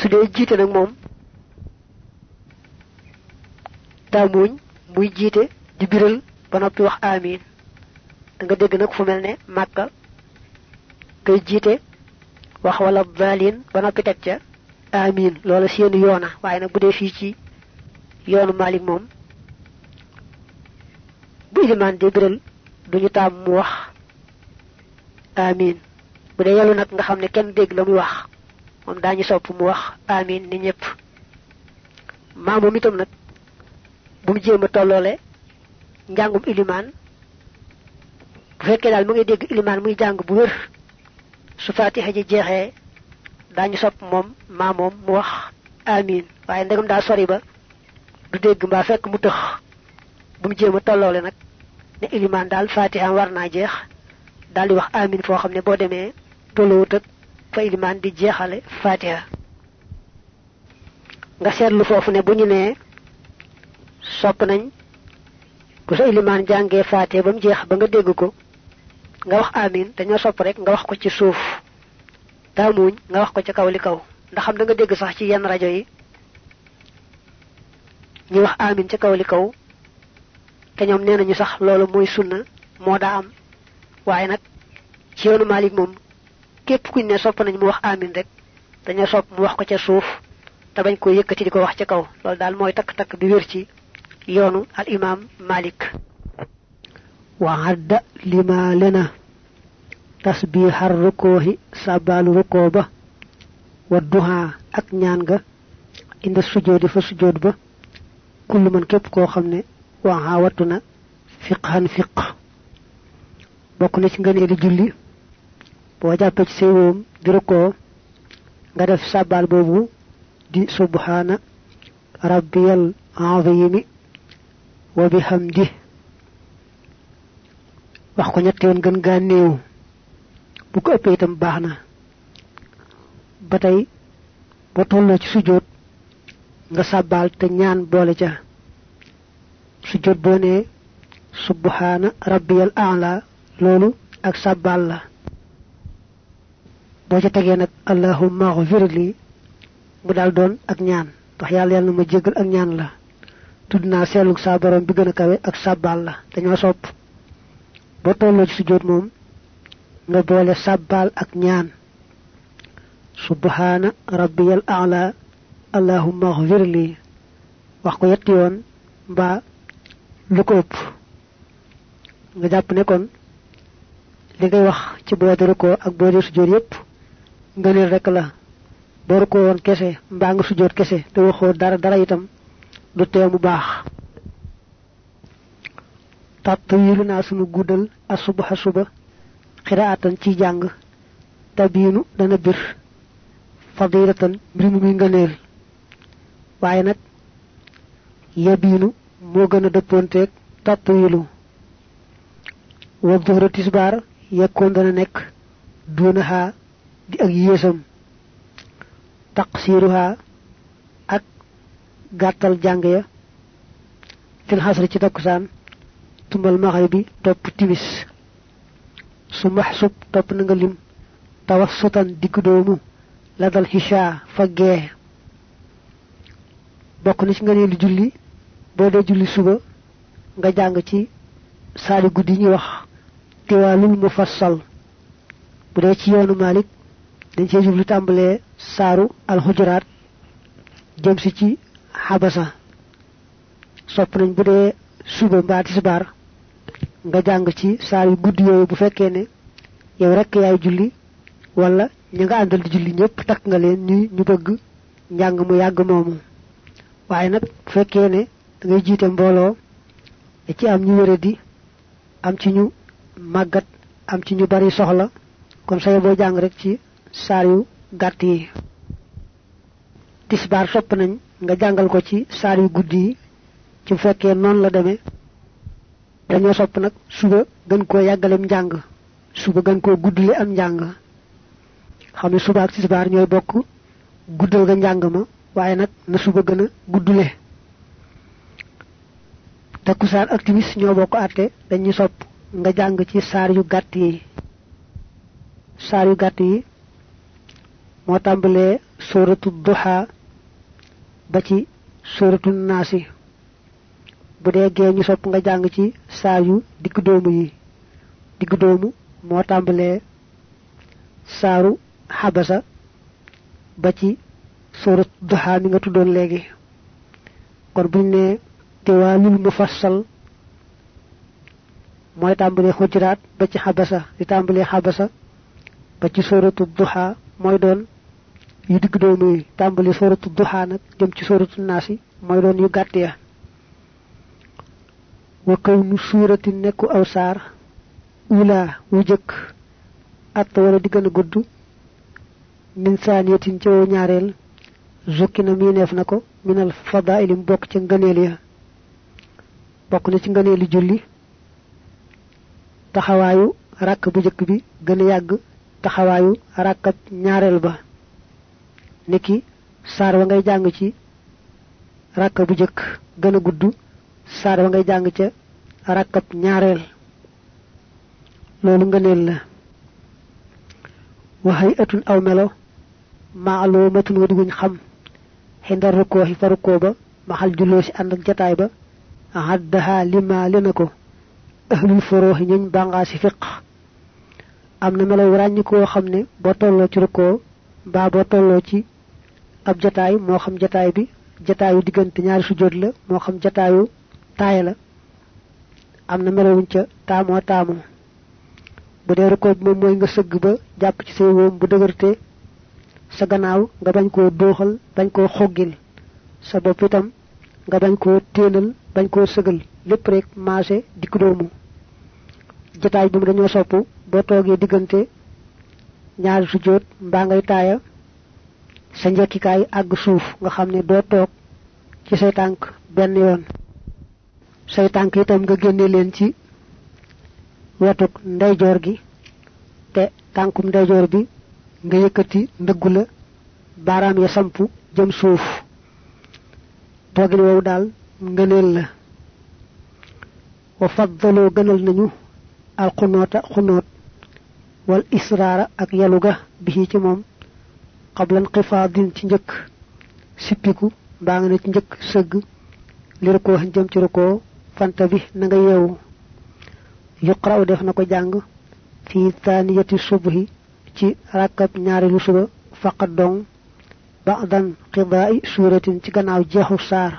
su dee jiite nag moom taamuñ muy jiite di biral ba noppi wax amin. Da nga dégg nag fu mel ne màkka kay jiite wax wala dalin ba ca amin. Loola seen yoona waaye nag bu dee fii ci yoonu malik moom bu di biral duñu taam mu wax amin. Bu dee yelu nag nga xam kenn wax moom daañu sopp mu wax amin ni ñëpp. Maa moom itam nag bu mu jéem a tolloole njàngum ilimaan bu fekkee daal mu ngi dégg ilimaan muy jàng bu wér su fatiha ji jeexee daañu sopp moom maa moom mu wax amin. Waaye ndegam daa sori ba du dégg mbaa fekk mu tëx. Bu mu jéem a tolloole nag ne ilimaan daal fatiha war naa jeex di wax amin foo xam ne boo demee tolloowut ak fa ilimaan di jeexale fatiha. Nga seetlu foofu ne bu ñu nee sopp nañ bu sa ilimaan jàngee fatiha ba mu jeex ba nga dégg ko nga wax amin dañoo sopp rek nga wax ko ci suuf. Taamuñ nga wax ko ca kaw li kaw. Ndax xam da nga dégg sax ci yenn rajo yi ñu wax amin ca kaw li kaw te ñoom nee nañu sax loolu mooy sunna moo daa am. Waaye nag ci yoonu malik moom képp kuñ ne sopp nañ mu wax amin rek dañoo sopp mu wax ko ca suuf te bañ ko yëkkati di ko wax ca kaw. Loolu daal mooy takk-takk bi wér ci yoonu al imam malik. Wa hadda lima lena tasbihar rukohi sabalu ruko ba wa duha ak ñaan nga inda sujudi fa sujud ba. Man képp koo xam ne waa wattu na fiqhan fiq bokk na ci ngënee di julli boo jàppee ci wóom di rukkoo nga def sàbbaal boobu di subhana rabbiyal azimi wa bihamdi. Wax ko ñetti yoon gën gaa néew. Bu ko ëppee itam baax na. Ba tey ci sujjóot nga sàbbaal te ñaan boole ca. Sujjóot boo nee subhana rabbiyal a'la loolu ak sàbbaal la boo ca tegee nag allahumma ghfir li mu daal doon ak ñaan. Ndax yàlla yàlla ma jéggal ak ñaan la. Tudd naa saa borom bi gën a kawe ak sàbbaal la. Dañoo sopp. Tolloo ci moom nga boole sàbbaal ak ñaan. Subhana rabbiyal a'la allahumma ghfir li. Wax ko yetti yoon mbaa lu ko ëpp. Nga jàpp ne kon li ngay wax ci boo rukkoo ak boo sujjóot yépp ngëneel rek la. Boo rukkoo woon kese mbaa nga sujjóot kese te waxoo dara dara itam du tee mu baax. Naa sunu guddal asubaxa suba xiraatan ci jàng. Tabiinu dana bir. Fadilatan mbir mu muy ngëneel. Waaye nag yabiinu moo gën a dëppoonteeg tàtt wiilu wa duhra tisbaar yekkoon dana nekk duunaxaa di ak yéesam taqsiruha ak gàttal jàng ya. Fil xasri ci takkusaan tumbal maxari bi topp timis. Su maxsub topp na nga lim. Tawassutan digg doomu. La dal xisha fa gee bokk na ci nga neelu julli. Boo dee julli suba nga jàng ci saali guddi ñuy wax tiwaalul mufassal. Bu dee ci yoonu malik dañ cee jublu tàmbalee saaru alxujuraat jëm si ci xabasa sopp nañ bu dee suba mbaa tisbaar nga jàng ci saar yu guddi yooyu bu fekkee ne yow rekk yaay julli wala ña nga di julli ñëpp takk nga leen ñu ñu bëgg njàng mu yàgg moomu. Waaye nag bu ne da ngay jiite mbooloo da ci am ñu wéradi am ci ñu màggat am ci ñu bari soxla kon say boo jàng rek ci saar yu gàtt yi tisbaar sopp nañ nga jàngal ko ci saar yu guddi yi. Ci fekkee noonu la demee dañoo sopp nag suba gën koo yàggalem njàng suba gën koo guddule am njàng. Xam ne suba ak tisbaar ñooy bokk guddal ga njàng ma waaye nag na suba gën a guddule. Takkusaan ak timis ñoo bokk àtte dañuy sopp nga jàng ci saar yu gàtt yi. Yu gàtt moo tàmbalee suratu duha ba ci suratu nasi bu dee gee ñu sopp nga jàng ci yu digg doomu yi. Digg doomu moo tàmbalee saaru xabasa ba ci surat duha mi nga tuddoon léegi. Kon buñ ne mufassal mooy tàmbalee xujraat ba ci xabasa di tàmbalee xabasa ba ci suratu duha mooy doon yu digg doomu yi tàmbali suratu duha nag jëm ci suratu naasi mooy doon yu gàtt ya. Wa kaw nu suurati nekku aw saar ula wu jëkk at wala di gën a gudd min saaniyatin ci ñaareel zukki na miineef na ko minal fadaili mu bokk ci ngëneel ya. Bokk na ci ngëneeli julli taxawaayu ràkk bu jëkk bi gën a yàgg taxawaayu ñaareel ba niki saar wa ngay jàng ci ràkk bu jëkk gën a gudd saar wa ngay jàng ca ràkkab ñaareel. Loolu ngëneel la. Waxay atun aw melo maalumatun wadi wuñ xam xindar rukkoo fa rukkoo ba maxal julloo si ànd ak ba haddaha lima lena ko ahlul furooxi ñuñ bàngaa melaw ràññi koo xam ne ci tolloo ci ab jataay moo xam jataay bi jataayu diggante ñaari sujjóot la moo xam jataayu taaya la. Am na melawuñ ca taamoo taamoo bu dee rukkoo bi moom mooy nga sëgg ba jàpp ci say wóom bu dëgërte sa gannaaw nga bañ koo dóoxal bañ koo xoggil. Sa bopp itam nga bañ koo téenal bañ koo sëgal. Lépp rek doomu. Jotaay mu dañoo sopp ñaari ngay sa njekkikaay àgg suuf nga xam ne doo toog ci say tànk benn yoon. Say tànk itam nga génne leen ci wetuk ndeyjoor gi te tànkum ndeyjoor bi nga yëkkati ndëggu la baaraam ya samp jëm suuf. Toogin woowu daal ngëneel la. Wa faddaloo gënal nañu al xunoota xunoot wal israara ak yalu ga bi ci moom xablan xifaadin ci njëkk sippiku mbaa nga ne ci njëkk sëgg li rukkoo jëm ci rukkoo fanta bi na nga yeewu yuqra'u def na ko jàng fi thaniyati subhi ci rakab ñaareelu suba faqat dong ba'dan qida'i suratin ci gannaaw jeexu saar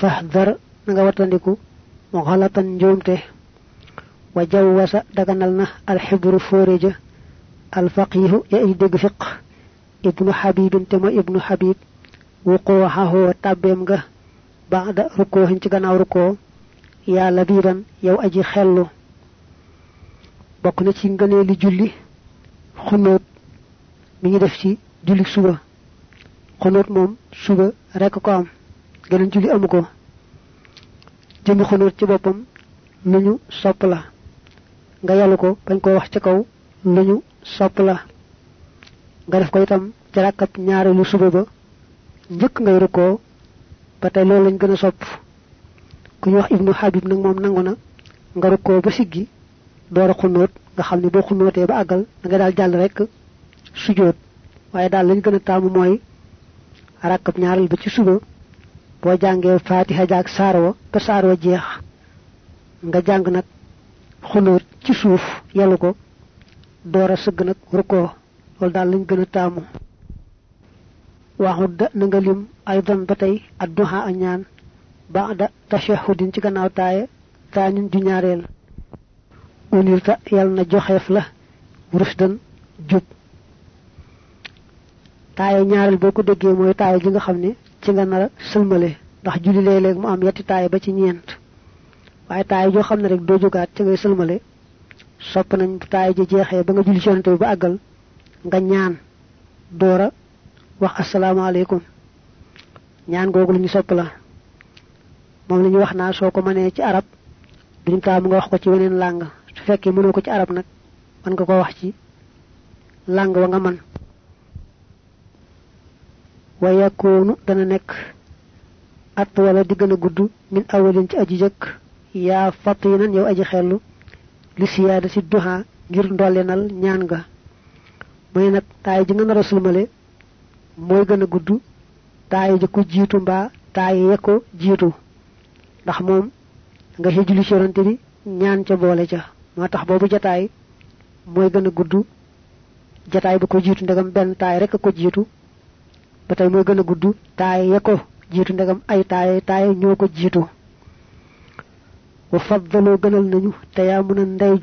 fahdar nga watandiku mu xalatan njuumte wa jawwasa daganal na alxibru fóoreja alfaqihu ya ay dégg fiq ibnu xabibin te ibnu xabib wuqooxahoo tàbbeem nga ba'da rukkoohin ci gannaaw rukkoo yaa labiban yow aji xellu. Bokk na ci ngëneeli julli xunóot mi ngi def ci julli suba. Xunóot moom suba rekk ko am geneen julli amu ko. Jëmmi xunóot ci sopp la. Nga yalu ko bañ ko wax ci kaw sopp la nga def ko itam ci rakkab ñaareelu suba ba. Njëkk ngay rukkoo ba tey loolu lañ gën a sopp. Ku ñu wax ibnu habib nag moom nangu na nga rukkoo ba siggi door a xunóot nga xam ne boo xunóotee ba àggal da nga daal jàll rek sujoot waaye daal lañ gën a taamu mooy rakkab ñaareel ba ci suba boo jàngee faatiha jaag saar wa ba saar wa jeex nga jàng nag xunóot ci suuf yelu ko door a sëgg nag rukkoo loolu daal lañ gën a taamu. Waxut da na nga lim aydan ba tey adduha a ñaan ba'da tashahudin ci gannaaw taaya taanin ju ñaareel. Unirta yal na joxeef la rusdan jub. Taaya ñaareel boo ko déggee taaya ji nga xam ne ci nga nar a sëlmale ndax julli léeg-léeg mu am yetti taaya ba ci ñeent. Waaye taaya joo xam ne rek doo jógaat ci ngay sëlmale sopp nañ bu taaya ji jeexee ba nga julli ci ba àggal nga ñaan. Doora wax asalaamaaleykum. Ñaan googu lu ñu sopp la. Moom la ñu wax naa soo ko mënee ci arab duñu taamu nga wax ko ci weneen làng. Su fekkee mënoo ko ci arab nag mën nga ko wax ci làng wa nga man. Wa dana nekk at wala di gën a gudd min awalin ci aji jëkk. Yaa fatinan yow aji xellu li siyaada si duha ngir ndollenal ñaan nga ne nag taay ji nga nar a sulmale mooy gën a gudd taaye ja ko jiitu mbaa taaye ya ko jiitu. Ndax moom nga julli ci yonante bi ñaan ca boole ca. Moo tax boobu jataay mooy gën a ba ko taay rek ko taay ya ko ay taay taay ñoo ko jiitu. Wa faddaloo gënal nañu te ndey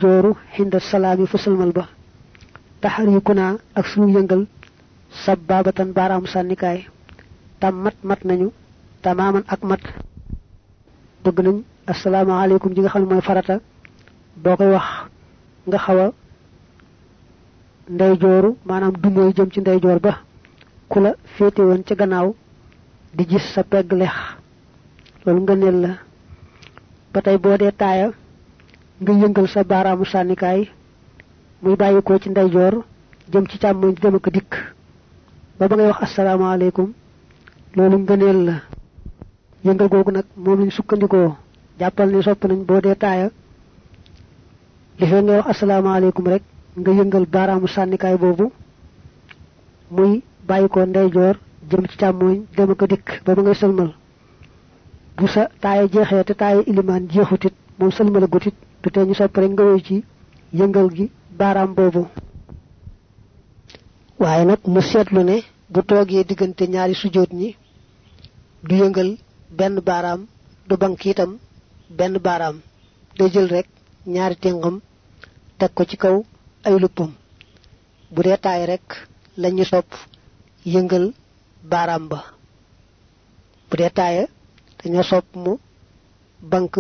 ba taxariku naa ak suñu yëngal sababatan baaraamu sànnikaay. Tam mat mat nañu tamaaman ak mat. Bëgg nañ asalaamaaleykum ji nga xam ne mooy farata. Boo koy wax nga xaw a ndeyjooru maanaam du mooy jëm ci ndeyjoor ba. Ku la féete woon ca gannaaw di gis sa pegg lex loolu nga neel la. Ba tey boo dee taaya nga yëngal sa baaraamu sànnikaay muy bàyyikoo ci ndeyjoor jëm ci càmmoñ di dem ak dikk. Ba ba ngay wax asalaamaaleykum loolu ngëneel la. Yëngal googu nag moom lañ sukkandikoo. Jàppal ne sopp nañ boo dee taaya. Li fee ngay wax asalaamaaleykum rek nga yëngal baaraamu sànnikaay boobu. Muy bàyyi ko ndeyjoor jëm ci càmmooñ dem ak dikk ba ba ngay sëlmal. Bu sa taaya jeexee te taaya ilimaan jeexutit moom sëlmala gutit ñu sopp rek nga woy ci yëngal gi baaraam boobu. Waaye nag mu seetlu ne bu toogee diggante ñaari sujjóot ñi du yëngal benn baaraam du bank itam benn baaraam. Day jël rek ñaari téngam teg ko ci kaw ay luppam. Bu dee taay rek lañu sopp yëngal baaraam ba. Bu dee taaya dañoo sopp mu bank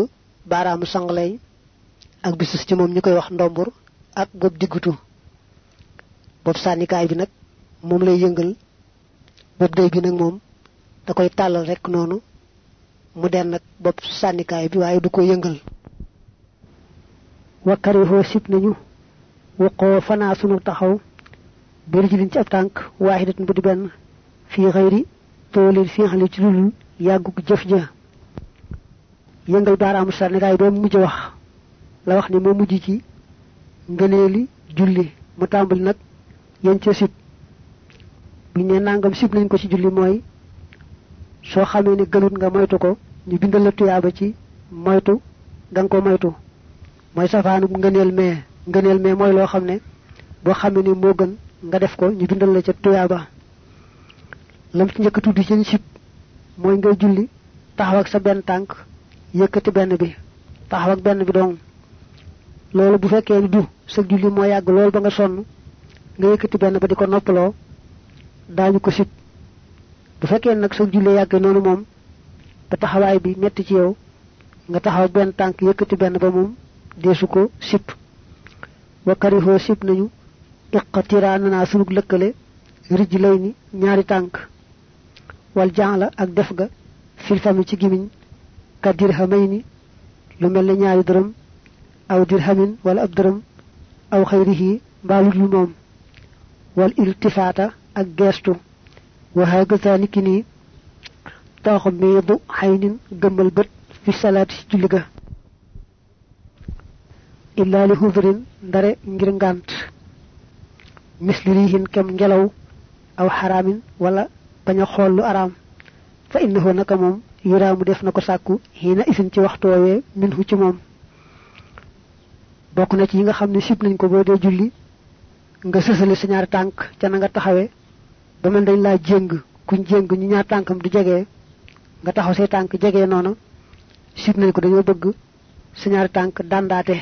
baaraamu sangaleñ ak bisus ci moom ñu koy wax ndombur ak bopp diggutu bopp sànnikaay bi nag moom lay yëngal. Bopp day bi nag moom da koy tàllal rek noonu mu den nag bopp sànnikaay bi waaye du ko yëngal. Wakkarihoo sib nañu wuqoo fanaa sunu taxaw bëri ji liñ ci ab tànk waaxidat bu di benn fii xëyri toolin xali ci lulul yàgguk jëf ja. Yëngal baaraamu sànnikaay boobu mujj wax la wax ni moo mujj ci ngëneeli julli. Mu tàmbali nag yéen ca sib. Buñ ne nangam sib nañ ko ci julli mooy soo xamee ne gënut nga moytu ko ñu bindal la tuyaaba ci moytu da nga ko moytu. Mooy safaanu ngëneel mee. Ngëneel mee mooy loo xam ne boo xamee ne moo gën nga def ko ñu bindal la ca tuyaaba. Lam ci njëkk tudd ci sib mooy ngay julli taxaw ak sa benn tànk yëkkati benn bi taxaw ak benn bi dong. Loolu bu fekkee ni du sa julli moo yàgg loolu ba nga sonn nga yëkkati benn ba di ko noppaloo daañu ko sib bu fekkee nag sa julli yàgg noonu moom ba taxawaay bi metti ci yow nga taxaw benn tànk yëkkati benn ba moom deesu ko sib wa karihoo sib nañu. Iqatiraa nanaa sunug lëkkale rij ñaari tànk. Wal la ak def ga fil fami ci gimiñ. Ka dirhamay ni lu mel ne ñaari dërëm aw dirhamin wala ab أو خيره بالو يوم والالتفات أجستو وهكذا نكني تغميض عين جمل بر في الصلاة جلجة إلا لهذر دار إنجرنغانت مثل ريهن كم جلو أو حرام ولا بني خول أرام فإنه نكمم يرام دفنك ساكو هنا إسنتي وقتوه منه تمام bokk na ci yi nga xam ne sib nañ ko boo dee julli nga sësale sa ñaari tànk ca na nga taxawee. Ba mel dañ laa jéng kuñ jéng ñu ñaar tànkam du jegee nga taxaw say tànk jegee noonu. Sib nañ ko dañoo bëgg sa ñaari tànk dàndaate.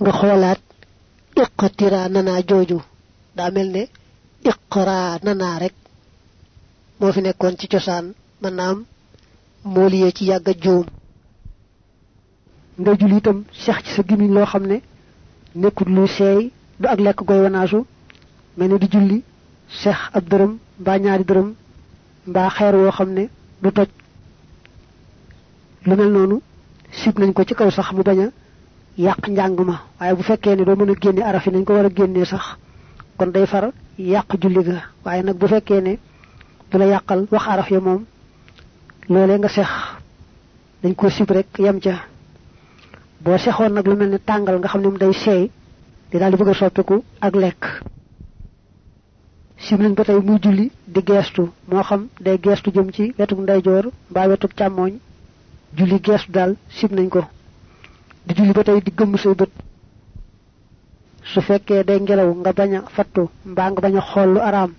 Nga xoolaat iqtira nanaa jooju. Daa mel ne iqra nanaa rek moo fi nekkoon ci cosaan maanaam moo liyee ci yàgg a juum nga julli itam seex ci sa gimiñ loo ne nekkut lu seey du ak lekk goy wanaasu mel di julli seex ab dërëm mbaa ñaari dërëm mbaa xeer woo xam ne du toj. Lu mel noonu sib nañ ko ci kaw sax mu bañ a yàq njàng bu fekkee nañ ko sax kon day far julli ga. Waaye nag bu fekkee ne du la wax araf ya moom loolee nga seex dañ ko sib rek yem ca boo sexoon nag lu mel ne tàngal nga xam ne mu day seey di daal di bëgg a soppiku ak lekk. Sim nañ ba tey muy julli di geestu moo xam day geestu jëm ci wetuk ndeyjoor mbaa wetuk càmmooñ julli geestu daal sim nañ ko. Di julli ba tey di gëmm say bët. Su fekkee day ngelaw nga bañ a fattu mbaa nga bañ a xool lu araam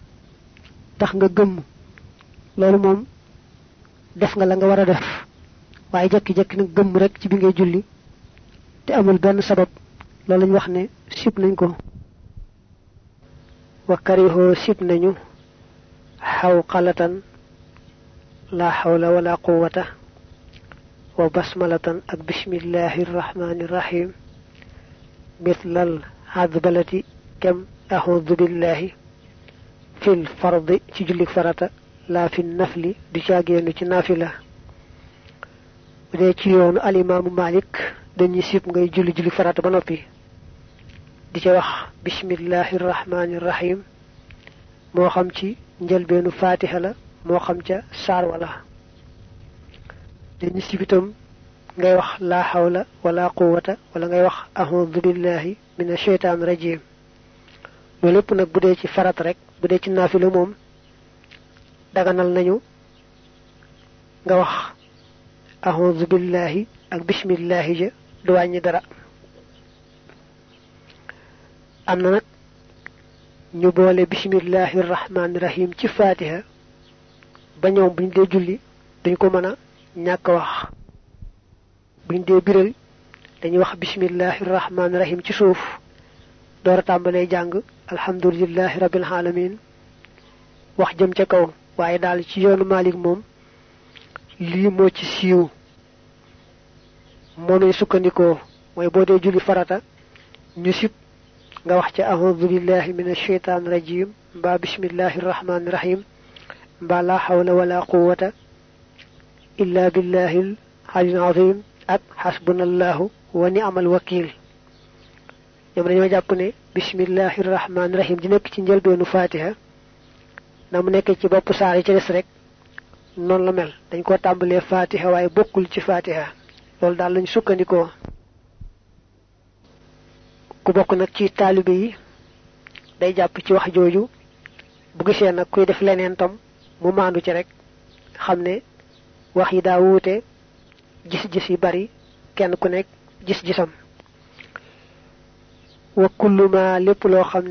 tax nga gëmm. Loolu moom def nga la nga war a def. Waaye jekki-jekki nag gëmm rek ci bi ngay julli te amul benn sabab loolu lañ wax ne sib nañ ko wa karihoo sib nañu xaw xalatan la xawla wala quwata wa basmalatan ak bismillahi rrahmani rrahim mitlal hadbalati kem axudu billahi fil fardi ci jullik farata la fi nafli du caageenu ci nafila bu dee ci yoonu alimaamu malik dañuy sib ngay julli julli farata ba noppi di ca wax bismillahi rahmani rahim moo xam ci njëlbeenu fatiha la moo xam ca saar wala dañuy sib itam ngay wax la hawla wala quwwata wala ngay wax a'udhu billahi min ashaytan rajim loolu lépp nag bu dee ci farata rek bu dee ci naafila moom daganal nañu nga wax a'udhu billahi ak bismillahi ja du wàññi dara. Am na nag ñu boole bismillahi rahmaani rahim ci fatiha. Ba ñoom buñ dee julli dañ ko mën a wax. Buñ dee biral dañuy wax bismillahi rahmaani rahim ci suuf. Door a tàmbalee alhamdulillahi rabbil alamin. Wax jëm ca kaw waaye daal ci yoonu Malik moom lii moo ci siiw moonuy sukkandikoo mooy boo dee julli farata ñu sib nga wax ca a'udhu billahi minash shaitanir rajim mbaa bismillahir rahmanir rahim mbaa la hawla wala quwwata illa billahil aliyyil azim ak hasbunallahu wa ni'mal wakil ñoom dañoo jàpp ne bismillahir rahmanir rahim di nekk ci njëlbeenu fatiha na mu nekk ci bopp saar yi ci des rek noonu la mel dañ ko tàmbalee fatiha waaye bokkul ci fatiha loolu daal lañ sukkandikoo. Ku bokk nag ci taalibe yi day jàpp ci wax jooju bu gisee nag kuy def leneen tam mu maandu ci rek xam ne wax yi daa wuute gis-gis yi bari kenn ku gis-gisam. Wa kullu ma lépp loo xam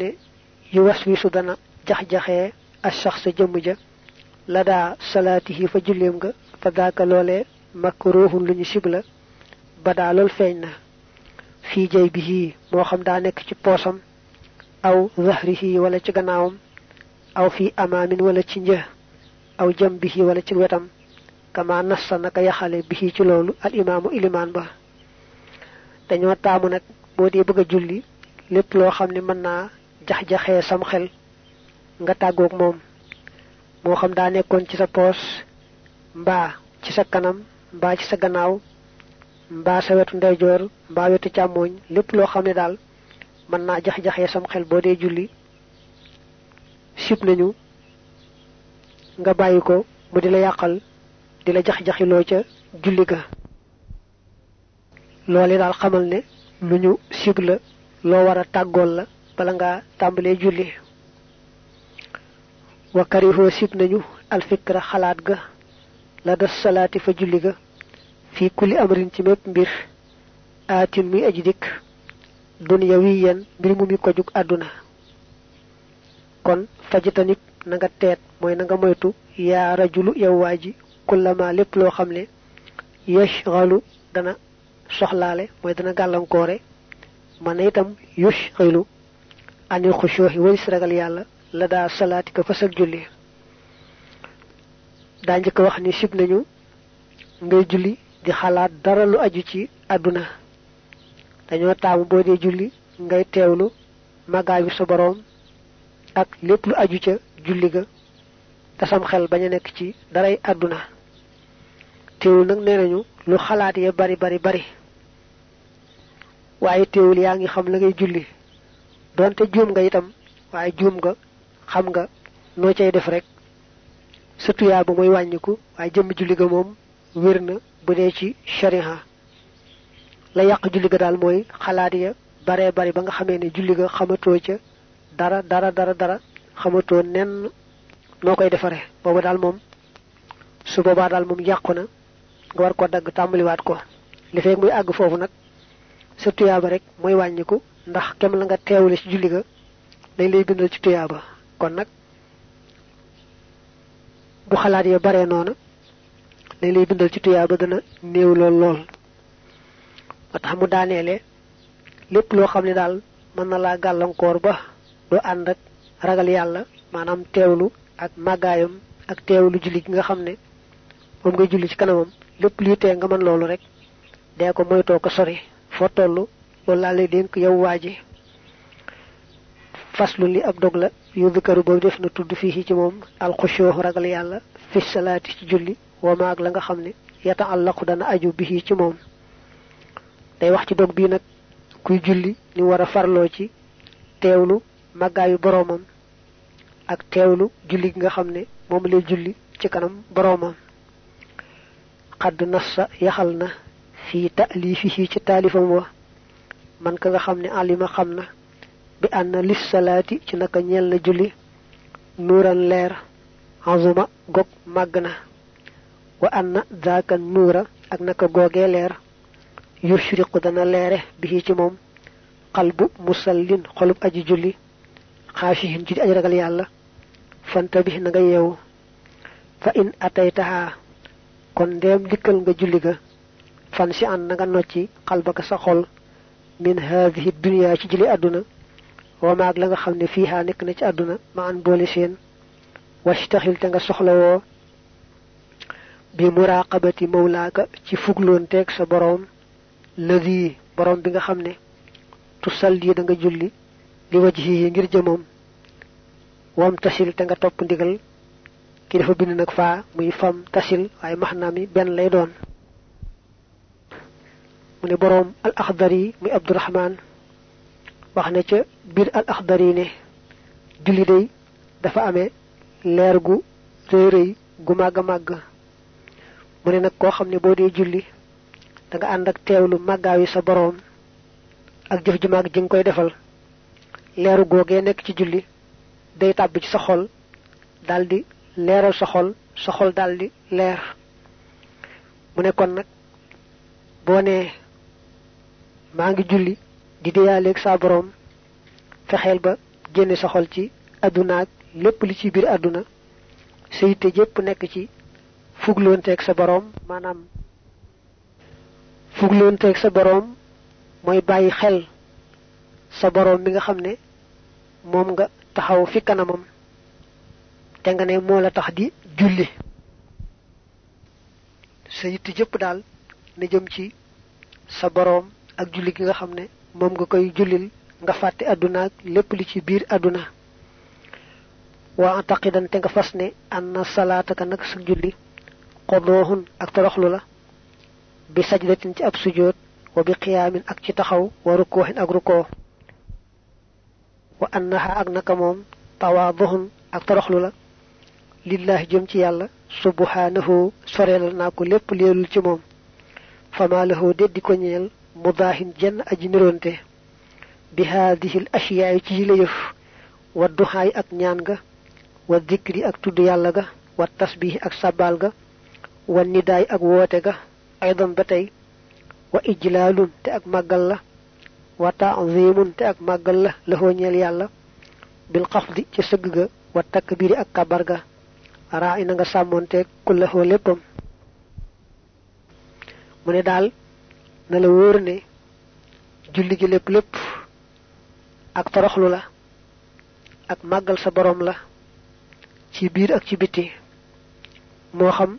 yu was wisu dana jax-jaxee as sax sa ja la daa fa julleem nga fa makruhun sibla ba daa lool feeñ na jay bi moo xam daa nekk ci poosam aw zahrihi wala ci gannaawam aw fii amaamin wala ci një aw jam bihi wala ci wetam kama nassa naka yaxale bihi ci loolu al imaamu ilimaan ba dañoo taamu nag boo dee bëgg julli lépp loo xam ne mën naa jax-jaxee sam xel nga tàggoog moom moo xam daa nekkoon ci sa poos mbaa ci sa kanam mbaa ci sa gannaaw mbaa sa wetu ndeyjoor mbaa wetu càmmooñ lépp loo xam ne daal mën naa jax-jaxee sam xel boo dee julli sib nañu nga bàyyi ko mu di la yàqal di la jax-jaxiloo ca julli ga. Loole daal xamal ne lu ñu sib la loo war a tàggool la bala ngaa tàmbalee julli. Wa karihoo sib nañu alfikra xalaat ga la des fa julli ga في كل أمر تمت بير آت مي أجدك دنيويا برمومي كوجوك أدنى. كون فجتنك نغا تيت موي نغا مويتو. يا رجل يا واجي كل ما لب لو خملي. يشغل دنا سخلالي موي دنا غالان كوري مانيتم يشغل. أن الخشوح والسرغل يالا. لدى صلاتك فسك جولي. دانجك وخني سيب نيو. نغا جولي di xalaat dara lu aju ci àdduna dañoo taamu boo dee julli ngay teewlu màggaayu sa boroom ak lépp lu aju ca julli ga te sam xel bañ nekk ci daray àdduna teewul nag nee nañu lu xalaat ya bari bari bari. Waaye teewul yaa ngi xam la ngay julli. Donte juum nga itam waaye juum nga xam nga noo cay def rek. Sa tuyaa ba mooy wàññiku waaye jëmm julli ga moom wér na bu dee ci shariha. La yàq julli ga daal mooy xalaat ya baree bari ba nga xamee ne julli ga xamatoo ca dara dara dara dara xamatoo nenn noo koy defare. Boobu daal moom su boobaa daal moom yàqu nga war ko dagg tàmbaliwaat ko. Li fekk muy àgg foofu nag sa tuyaaba rek mooy wàññiku ndax kem la nga teewle ci julli ga dañ lay bindal ci tuyaaba. Kon nag bu xalaat ya bare noona dañ lay bindal ci tuyaaba dana néew lool lool. Ba mu daaneele lépp na laa gàllankoor ba doo ànd ak ragal yàlla maanaam teewlu ak màggaayam ak teewlu julli nga xam ne moom ngay julli ci kanamam. Lépp lii tee nga mën loolu rek dee ko moytoo ko sori. Foo toll loolu laa lay dénk yow waa ji. Faslu li ab dog yu dikaru boobu def na tudd fii ci moom alxushoo ragal fi ci julli wa maag la nga xam ne yata àllaqu dana aju bi ci moom. Day wax ci ni war a farloo ci teewlu màggaayu boroomam ak teewlu julli nga xam ne moom lay julli ci kanam boroomam. Xadd nassa yaxal na fii taalifihi ci taalifam wa man ka nga xam ne alima xam na bi ànd na lis salaati ci naka julli nuuran leer azuma gog màgg na wa ànd na zaaka nuura ak naka googee leer yushriqu dana leere bi ci moom xalbu musallin xolub aji julli xaashihin ci di aj ragal yàlla fanta bi na nga yeewu fa in ataytaha kon ndeem dikkal nga julli ga fan si an nga nocci xalbaka sa xol min haadihi dunya ci jëli àdduna wa maag la nga xam ne fiiha nekk na ci àdduna ma an boole seen wastaxil te nga soxlawoo bi muraqabati mawlaaka ci fugloonteeg sa boroom ladi boroom bi nga xam ne tusalli da nga julli li wajhihi ngir jëmoom wam tasil te nga topp ndigal ki dafa bind nag faa muy fam tasil waaye maxnaam yi benn lay doon. Mu ne al axdari muy abdurahman wax ne ca biir al axdari ne julli day dafa amee leer gu rëy rëy gu màgg màgg mu ne nag koo xam ne boo dee julli da nga ànd ak teewlu màggaayu sa boroom ak jëf ju màgg ji nga koy defal. Leeru googee nekk ci julli day tàbb ci sa xol daldi leeral sa xol sa xol daldi leer. Mu ne kon nag boo nee maa ngi julli di deyaaleeg saa boroom fexeel ba génne sa xol ci àdduna ak lépp li ci biir àdduna sa yitte jépp nekk ci fugloonteeg sa boroom maanaam fugloonteeg sa boroom mooy bàyyi xel sa boroom mi nga xam ne moom nga taxaw fi kanamam. Te nga ne moo la tax di julli. Sa yitte jëpp daal na jëm ci sa boroom ak julli gi nga ne nga koy jullil nga fàtte àdduna ak li ci biir àdduna. Waa taqidan te nga fas ne anna salaataka nag sa julli xodooxun ak toroxlu la bi sajdatin ci ab sujoot wa bi qiyaamin ak ci taxaw wa rukkooxin ak rukkoo wa annaha ak naka moom tawaaduxun ak toroxlu la. Lillahi jëm ci yàlla subhanahu soreelal naa ko lépp leelul ci moom. Fama lahu deddi ko ñeel mudaahin jenn aji niroonte. Bi haadihi l ashiyaay ci yile yëf wa duxaay ak ñaan ga wa dikri ak tudd yàlla ga wa tasbihi ak sabal ga wa nidaay ak woote ga aydan ba tey wa ijlaalun te ak màggal la wa taazimun te ak màggal la lahoo ñeel yàlla bil xafdi ci sëgg ga wa takbiri ak kabar ga raa ina nga sàmmoonteeg kullahoo léppam mu ne daal na la wóor ne julli gi lépp lépp ak toroxlu la ak màggal sa boroom la ci biir ak ci bitti moo xam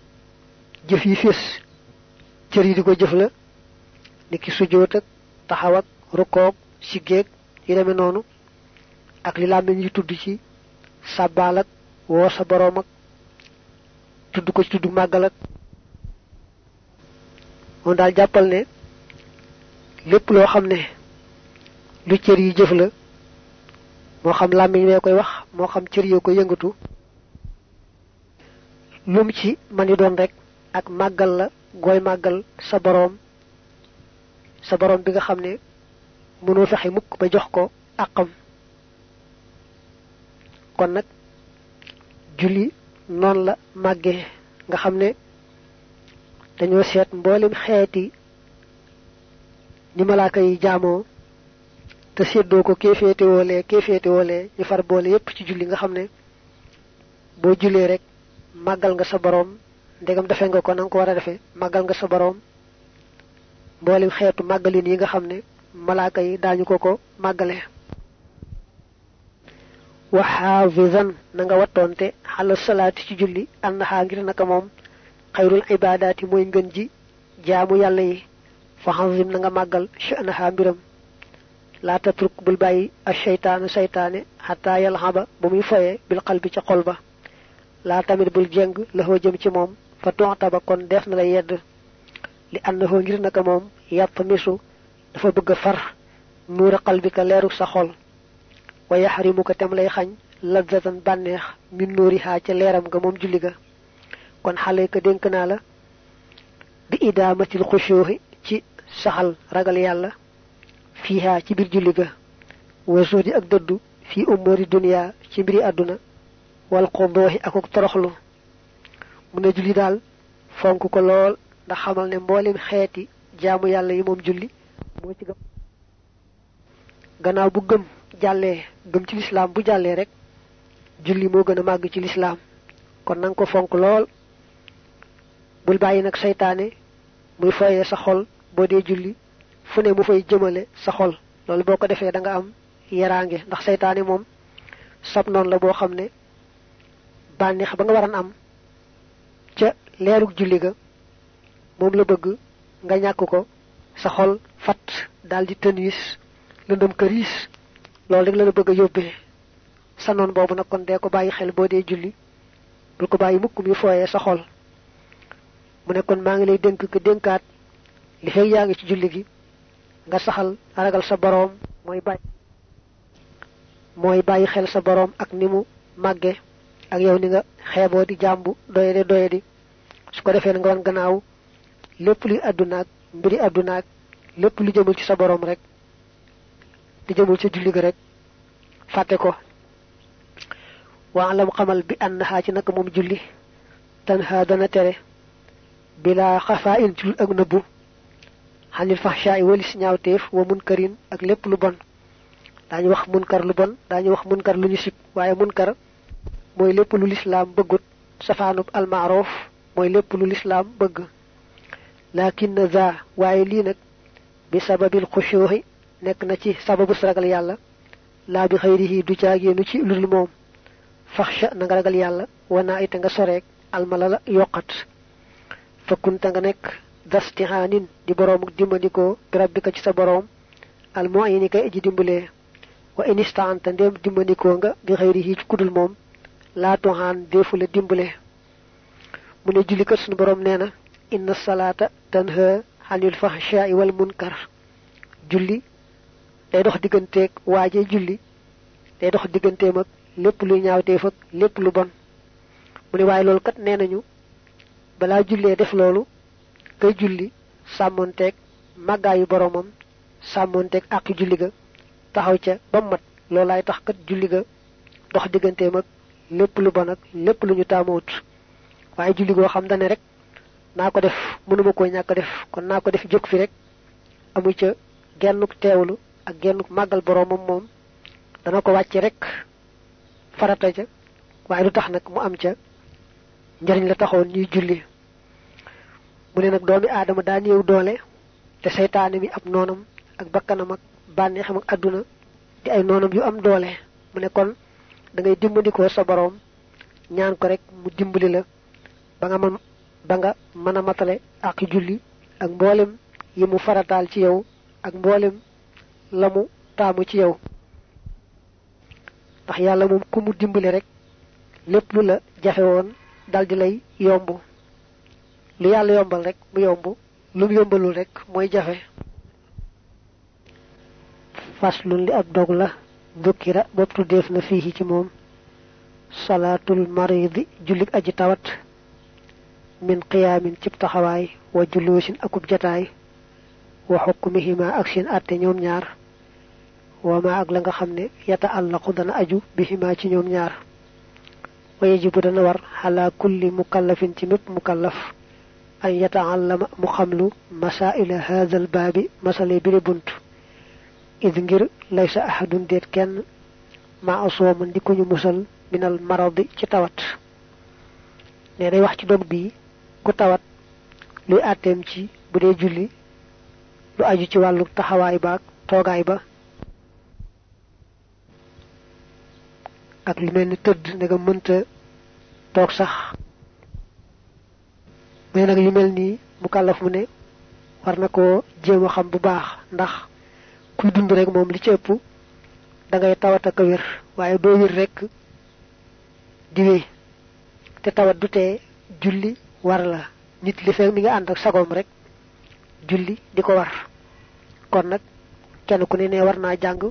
jëf yi fés cër yi di ko jëf la ni ki sujjóot ak taxaw ak rukkoog siggeeg yi demee noonu. Ak li làmmiñ yi tudd ci sàbbaal ak woo sa boroom ak tudd ko ci tudd màggal ak. Moom daal jàppal ne lépp loo xam ne lu cër yi jëf la moo xam làmmiñ wee koy wax moo xam cër yoo ko yëngatu lu mu ci man yi doon rek ak màggal la gooy màggal sa boroom sa boroom bi nga xam ne mënoo fexe mukk ba jox ko àqam. Kon nag julli noonu la màggee nga xam ne dañoo seet mboolem xeeti ni malaaka yi jaamoo te séddoo ko kee féete woolee kee féete woolee ñu far boole yépp ci julli nga xam ne boo jullee rek màggal nga sa boroom ndegam defe nga ko na nga ko war a defee màggal nga sa boroom mboolem xeetu màggalin yi nga xam ne malaaka yi daañu ko ko màggale wa xaafisan na nga wattoonte xala salaati ci julli annaha ngir naka moom. Xayrul ibadaati mooy ngën ji jaamu yàlla yi. Fa nga màggal sha'naha mbiram. Laa tatruk bul bàyyi a seytaanu seytaane xataa yalxaba ba muy foye bil qalbi ca xol ba. Laa tamit bul jeng jëm ci moom fa tuxtaba kon def na la yedd li annahu ngir naka moom yàpp misu dafa bëgg far nuura qalbika leeru sa xol wa yaxrimu ko tem lay xañ ladzatan bànneex min nuurihaa ca leeram nga moom julli ga kon xale ka dénk naa la bi idaamatil xushuuxi ci saxal ragal yàlla fiihaa ci biir julli ga wa zuhdi ak dëddu fii umuri duniyaa ci mbiri àdduna wal xudooxi akuk toroxlu mu ne julli daal fonk ko lool ndax xamal ne mboolem xeeti jaamu yàlla yi moom julli moo ci gëm gannaaw bu gëm jàllee gëm ci lislaam bu jàllee rek julli moo gën a màgg ci lislaam. Kon nanga ko fonk lool. Bul bàyyi nag seytaane muy foyee sa xol boo dee julli fu ne mu fay jëmale sa xol. Loolu boo ko defee da nga am ndax seytaane moom sab noonu la boo xam ne bànneex ba nga waran am ca leerug julli ga moom la bëgg nga ñàkk ko sa xol fat daldi tëniis lëndëm këriis loolu rek la la bëgg a yóbbee. Sa noon boobu nag kon dee ko bàyyi xel boo dee julli bul ko bàyyi mukk mi fooyee sa xol. Mu ne kon maa ngi lay dénk ko dénkaat li fekk yaa ngi ci julli gi nga saxal ragal sa boroom mooy bàyyi mooy bàyyi xel sa boroom ak ni mu ak yow ni nga xeeboo di jàmbu doyadi doyadi su ko defee nga wan gannaaw lépp luy àddunaak mbiri àddunaak lépp lu jëmul ci sa boroom rek di jëmul ci julli rek fàtte ko. Waalam xamal bi annaha ci naka moom julli tanha dana tere bila xafaa in ci ak nëbbu xanil faxshaay walis ñaawteef wa munkarin ak lépp lu bon. Daañu wax munkar lu bon wax munkar lu ñu munkar mooy lépp lu lislaam bëggut safaanub almaaroof mooy lépp lu lislaam bëgg. Lakin za waaye lii nag bi sababil xushuuxi nekk na ci sababu ragal yàlla. Laa bi xëyrihi du caagéenu ci lul moom. Faxsha na nga ragal yàlla. Wanaa ite nga soreek almala la yokkat. Fakkunta nga nekk dastihaanin di boroomuk dimbandikoo bi rabbika ci sa boroom. Almu'ini kay aji dimbalee. Wa inistaanta ndéem dimbandikoo nga bi xëyrihi ci kudul moom laa tuhaan deefu la dimbale. Mu ne jullikat sunu boroom nee na inna salaata tanha xanil fahshaai wal munkar. Julli day dox digganteeg waaje julli day dox digganteem ak lépp luy ñaawteef ak lépp lu bon. Mu ne waaye loolu kat nee nañu balaa jullee def loolu kay julli sàmmonteeg màggaayu boromam sàmmonteeg àqi julli ga taxaw ca ba mat. Loolaay tax kat julli ga dox digganteem ak lépp lu bon ak lépp lu ñu taamoot waaye julli goo xam dane rek naa ko def mënuma koo ñàkk def kon naa ko def jóg fi rek. Amu ca gennuk teewlu ak gennuk màggal boromam moom. Dana ko wàcce rek farata ca waaye lu tax nag mu am ca njariñ la taxoon ñuy julli. Mu ne nag doomi aadama daa doole te seytaane mi ab noonam ak bakkanam ak bànneexam ak di ay noonam yu am doole. Mu ne kon da ngay dimbandikoo sa boroom ñaan ko rek mu dimbali la ba nga mën ba nga mën a matale ak julli ak mboolem yi mu farataal ci yow ak mboolem la mu taamu ci yow. Ndax yàlla moom ku mu dimbali rek lépp lu la jafe woon daldi lay yomb. Lu yàlla yombal rek mu yomb lu mu yombalul rek mooy jafe. Li ab dog la ذكر بطل ديفنا فيه كموم صلاة المريض جلق أجتوت من قيام تبت حواي وجلوس أكب جتاي. وحكمهما أكشن أتنيوم نار وما أغلنغ خمني يتألق دن أجو بهما تنيوم نار ويجب دنور على كل مكلف تنب مكلف. أن يتعلم مخملو مسائل هذا الباب مسألة بري بنتو id ngir laysa ahadun déet kenn ma asooman di ko ñu musal minal maradi ci tawat. Ne day wax ci dog bi ku tawat luy àtteem ci bu dee julli lu aju ci wàllu taxawaay ba ak toogaay ba ak lu mel ni tëdd nga mënta toog sax. Mais nag yu mel nii mu kàllaf mu ne war na koo xam bu baax ndax kuy dund rek moom li ci ëpp da ngay tawat ak wér waaye doo wér rek di wéy. Te tawat du tee julli war la. Nit li mi nga ànd ak sagoom rek julli di ko war. Kon nag kenn ku ne ne war naa jàng